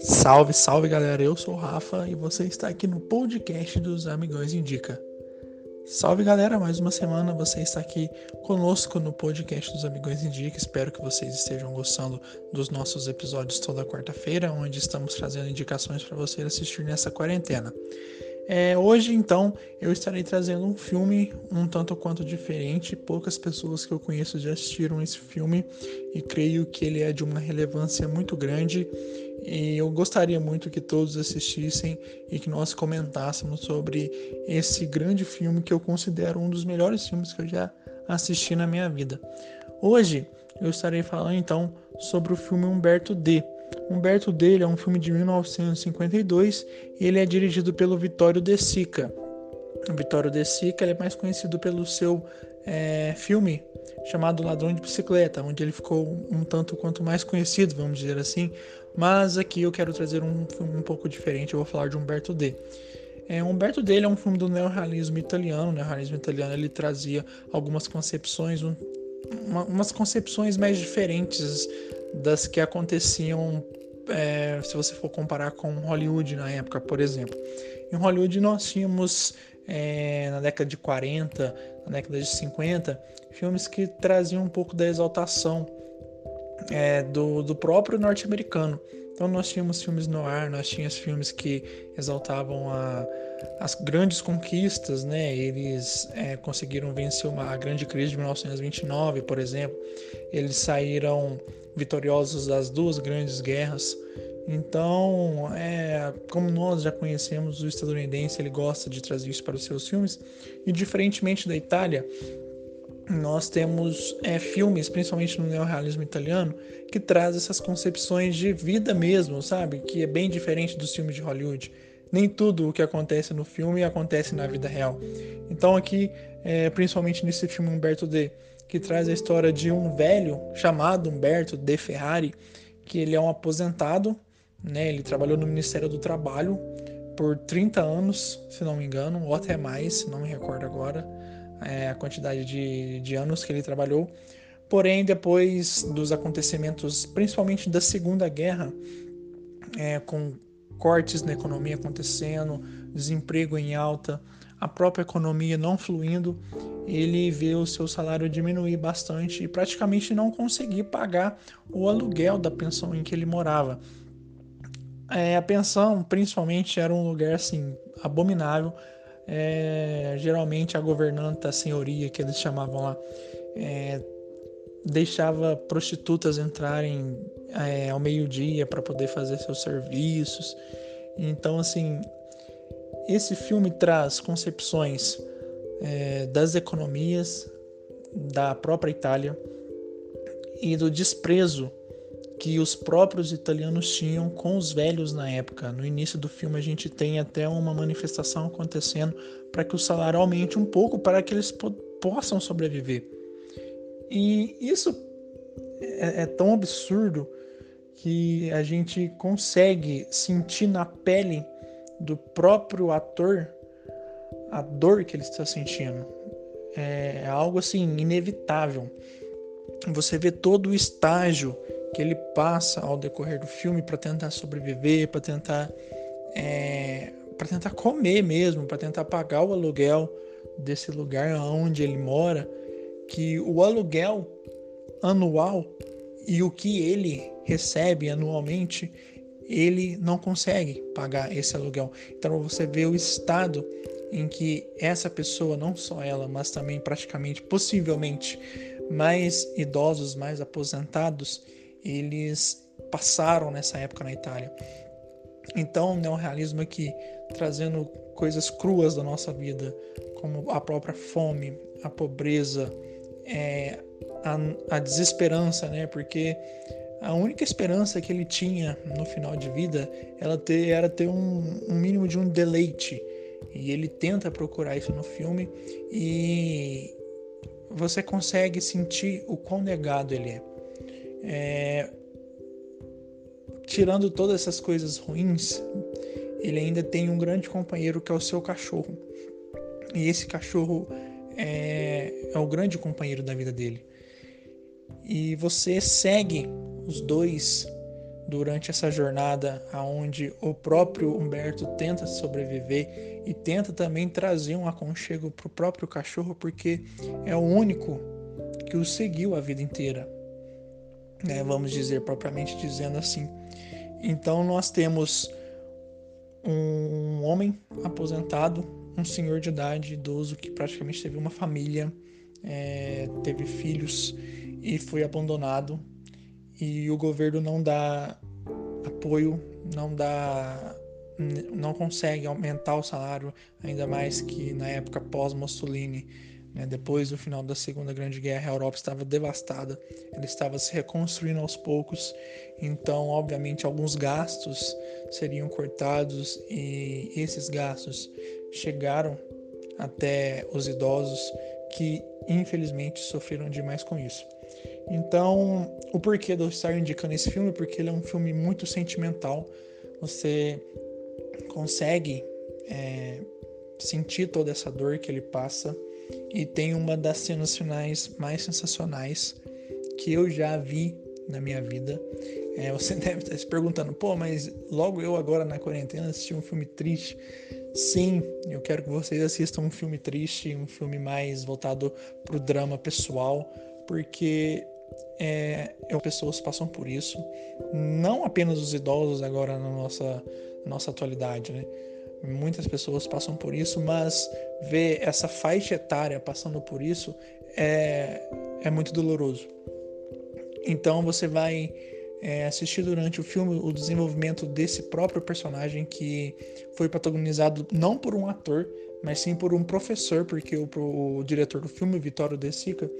Salve, salve galera, eu sou o Rafa e você está aqui no podcast dos Amigões Indica. Salve galera, mais uma semana você está aqui conosco no podcast dos Amigões Indica. Espero que vocês estejam gostando dos nossos episódios toda quarta-feira, onde estamos trazendo indicações para você assistir nessa quarentena. É, hoje, então, eu estarei trazendo um filme um tanto quanto diferente. Poucas pessoas que eu conheço já assistiram esse filme e creio que ele é de uma relevância muito grande. E eu gostaria muito que todos assistissem e que nós comentássemos sobre esse grande filme que eu considero um dos melhores filmes que eu já assisti na minha vida. Hoje eu estarei falando então sobre o filme Humberto D Humberto dele é um filme de 1952 e ele é dirigido pelo Vittorio De Sica. O Vittorio De Sica é mais conhecido pelo seu é, filme chamado Ladrão de Bicicleta, onde ele ficou um tanto quanto mais conhecido, vamos dizer assim. Mas aqui eu quero trazer um filme um pouco diferente, eu vou falar de Humberto D. É, Humberto dele é um filme do neorrealismo italiano. O neorrealismo italiano ele trazia algumas concepções, um, uma, umas concepções mais diferentes das que aconteciam é, se você for comparar com Hollywood na época, por exemplo. Em Hollywood nós tínhamos é, na década de 40, na década de 50, filmes que traziam um pouco da exaltação é, do, do próprio norte-americano. Então nós tínhamos filmes no ar, nós tínhamos filmes que exaltavam a, as grandes conquistas, né? Eles é, conseguiram vencer uma, a grande crise de 1929, por exemplo. Eles saíram vitoriosos das duas grandes guerras. Então, é, como nós já conhecemos, o estadunidense ele gosta de trazer isso para os seus filmes. E diferentemente da Itália, nós temos é, filmes, principalmente no neorrealismo italiano, que traz essas concepções de vida mesmo, sabe? Que é bem diferente dos filmes de Hollywood. Nem tudo o que acontece no filme acontece na vida real. Então aqui, é, principalmente nesse filme Humberto D, que traz a história de um velho chamado Humberto De Ferrari, que ele é um aposentado, né? Ele trabalhou no Ministério do Trabalho por 30 anos, se não me engano, ou até mais, não me recordo agora é, a quantidade de, de anos que ele trabalhou. Porém, depois dos acontecimentos, principalmente da Segunda Guerra, é, com cortes na economia acontecendo, desemprego em alta, a própria economia não fluindo, ele vê o seu salário diminuir bastante e praticamente não conseguir pagar o aluguel da pensão em que ele morava. É, a pensão, principalmente, era um lugar assim abominável. É, geralmente a governanta, a senhoria que eles chamavam lá, é, deixava prostitutas entrarem é, ao meio-dia para poder fazer seus serviços. Então, assim, esse filme traz concepções é, das economias da própria Itália e do desprezo que os próprios italianos tinham com os velhos na época. No início do filme a gente tem até uma manifestação acontecendo para que o salário aumente um pouco para que eles po possam sobreviver. E isso é, é tão absurdo que a gente consegue sentir na pele do próprio ator a dor que ele está sentindo. É algo assim inevitável. Você vê todo o estágio que ele passa ao decorrer do filme para tentar sobreviver, para tentar é, para tentar comer mesmo, para tentar pagar o aluguel desse lugar onde ele mora, que o aluguel anual e o que ele recebe anualmente, ele não consegue pagar esse aluguel. Então você vê o estado em que essa pessoa, não só ela, mas também praticamente, possivelmente, mais idosos, mais aposentados, eles passaram nessa época na Itália. Então, o neorrealismo aqui, trazendo coisas cruas da nossa vida, como a própria fome, a pobreza, é, a, a desesperança, né? Porque a única esperança que ele tinha no final de vida ela ter, era ter um, um, mínimo de um deleite. E ele tenta procurar isso no filme e você consegue sentir o quão negado ele é. É tirando todas essas coisas ruins, ele ainda tem um grande companheiro que é o seu cachorro. E esse cachorro é, é o grande companheiro da vida dele. E você segue os dois durante essa jornada aonde o próprio Humberto tenta sobreviver e tenta também trazer um aconchego para o próprio cachorro porque é o único que o seguiu a vida inteira, né? vamos dizer propriamente dizendo assim. Então nós temos um homem aposentado, um senhor de idade, idoso, que praticamente teve uma família, é, teve filhos e foi abandonado. E o governo não dá apoio, não dá não consegue aumentar o salário, ainda mais que na época pós-Mussolini? Depois do final da Segunda Grande Guerra, a Europa estava devastada, ela estava se reconstruindo aos poucos, então, obviamente, alguns gastos seriam cortados e esses gastos chegaram até os idosos que, infelizmente, sofreram demais com isso. Então, o porquê de eu estar indicando esse filme? Porque ele é um filme muito sentimental. Você consegue é, sentir toda essa dor que ele passa e tem uma das cenas finais mais sensacionais que eu já vi na minha vida. É, você deve estar se perguntando, pô, mas logo eu agora na quarentena assisti um filme triste. Sim, eu quero que vocês assistam um filme triste, um filme mais voltado para o drama pessoal, porque é, as pessoas passam por isso, não apenas os idosos agora na nossa, nossa atualidade, né? Muitas pessoas passam por isso, mas ver essa faixa etária passando por isso é, é muito doloroso. Então você vai é, assistir durante o filme o desenvolvimento desse próprio personagem que foi protagonizado não por um ator, mas sim por um professor, porque o, o diretor do filme, Vitório De Sica,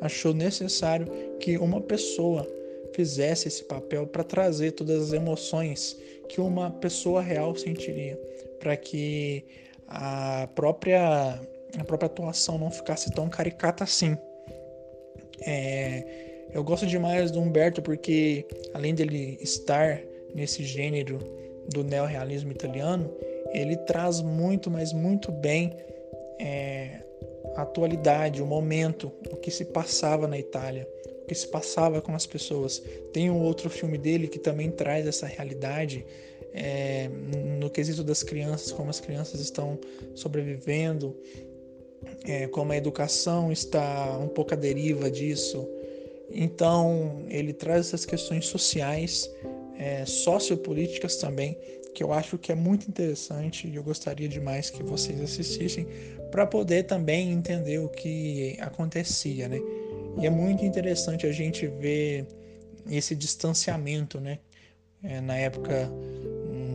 achou necessário que uma pessoa fizesse esse papel para trazer todas as emoções que uma pessoa real sentiria para que a própria, a própria atuação não ficasse tão caricata assim. É, eu gosto demais do Humberto porque, além dele estar nesse gênero do neorrealismo italiano, ele traz muito, mas muito bem é, a atualidade, o momento, o que se passava na Itália, que se passava com as pessoas. Tem um outro filme dele que também traz essa realidade é, no quesito das crianças, como as crianças estão sobrevivendo, é, como a educação está um pouco à deriva disso. Então, ele traz essas questões sociais, é, sociopolíticas também, que eu acho que é muito interessante e eu gostaria demais que vocês assistissem para poder também entender o que acontecia, né? E é muito interessante a gente ver esse distanciamento, né? É, na época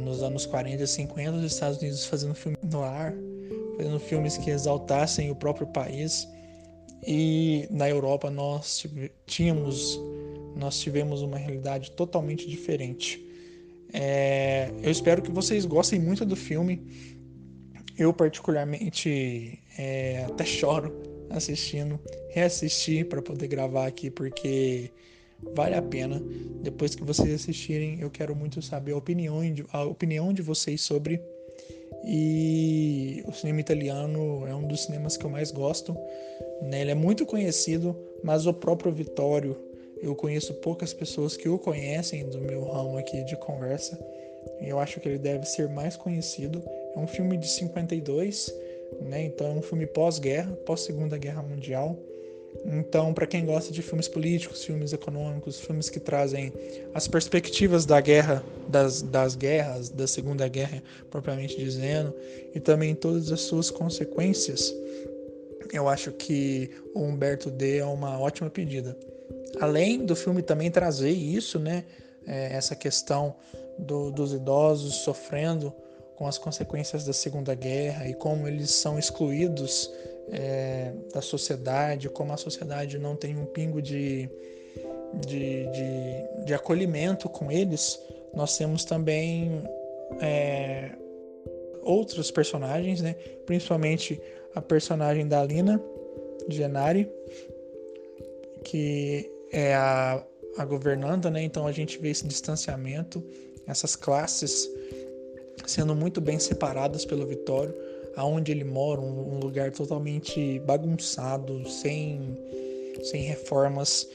nos anos 40 e 50, os Estados Unidos fazendo filme no ar, fazendo filmes que exaltassem o próprio país. E na Europa nós tínhamos, nós tivemos uma realidade totalmente diferente. É, eu espero que vocês gostem muito do filme. Eu particularmente é, até choro assistindo, reassistir para poder gravar aqui porque vale a pena. Depois que vocês assistirem, eu quero muito saber a opinião de, a opinião de vocês sobre. E o cinema italiano é um dos cinemas que eu mais gosto. Né? Ele é muito conhecido, mas o próprio Vittorio, eu conheço poucas pessoas que o conhecem do meu ramo aqui de conversa. Eu acho que ele deve ser mais conhecido. É um filme de 52, né? então é um filme pós-guerra, pós-segunda guerra mundial. Então, para quem gosta de filmes políticos, filmes econômicos, filmes que trazem as perspectivas da guerra, das, das guerras, da Segunda Guerra, propriamente dizendo, e também todas as suas consequências, eu acho que o Humberto D é uma ótima pedida. Além do filme também trazer isso, né, é, essa questão do, dos idosos sofrendo com as consequências da Segunda Guerra e como eles são excluídos é, da sociedade, como a sociedade não tem um pingo de, de, de, de acolhimento com eles, nós temos também é, outros personagens, né? principalmente a personagem da Lina Genari, que é a, a governanta, né? então a gente vê esse distanciamento, essas classes sendo muito bem separadas pelo Vitório aonde ele mora, um, lugar totalmente bagunçado, sem, sem reformas.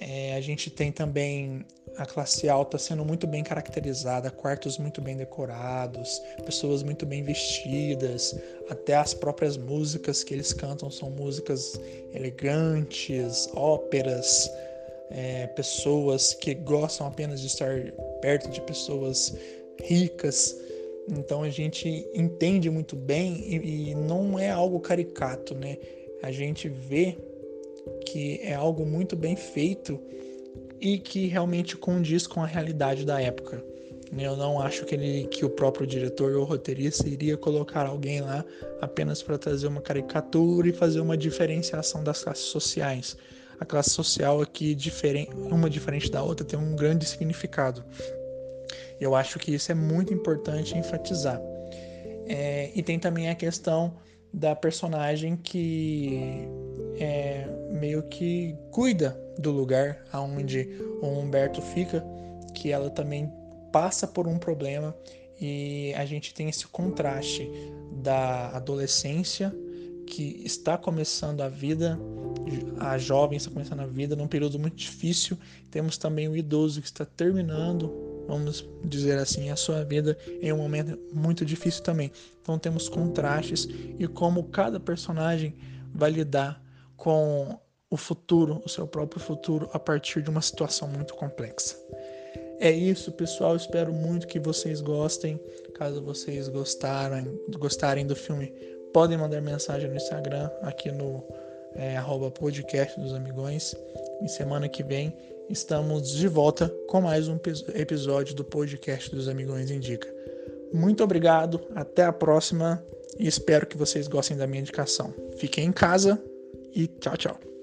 É, a gente tem também a classe alta sendo muito bem caracterizada, quartos muito bem decorados, pessoas muito bem vestidas, até as próprias músicas que eles cantam são músicas elegantes, óperas, é, pessoas que gostam apenas de estar perto de pessoas ricas. Então a gente entende muito bem e, e não é algo caricato, né? A gente vê que é algo muito bem feito e que realmente condiz com a realidade da época. Eu não acho que, ele, que o próprio diretor ou roteirista iria colocar alguém lá apenas para trazer uma caricatura e fazer uma diferenciação das classes sociais. A classe social aqui, diferente, uma diferente da outra, tem um grande significado. Eu acho que isso é muito importante enfatizar. É, e tem também a questão da personagem que é, meio que cuida do lugar aonde o Humberto fica, que ela também passa por um problema e a gente tem esse contraste da adolescência que está começando a vida, a jovem está começando a vida num período muito difícil. Temos também o idoso que está terminando, vamos dizer assim, a sua vida em um momento muito difícil também. Então temos contrastes e como cada personagem vai lidar com o futuro, o seu próprio futuro, a partir de uma situação muito complexa. É isso, pessoal. Espero muito que vocês gostem. Caso vocês gostarem, gostarem do filme, podem mandar mensagem no Instagram, aqui no é, podcast dos amigões. Em semana que vem estamos de volta com mais um episódio do podcast dos amigões indica. Muito obrigado, até a próxima e espero que vocês gostem da minha indicação. Fiquem em casa e tchau, tchau.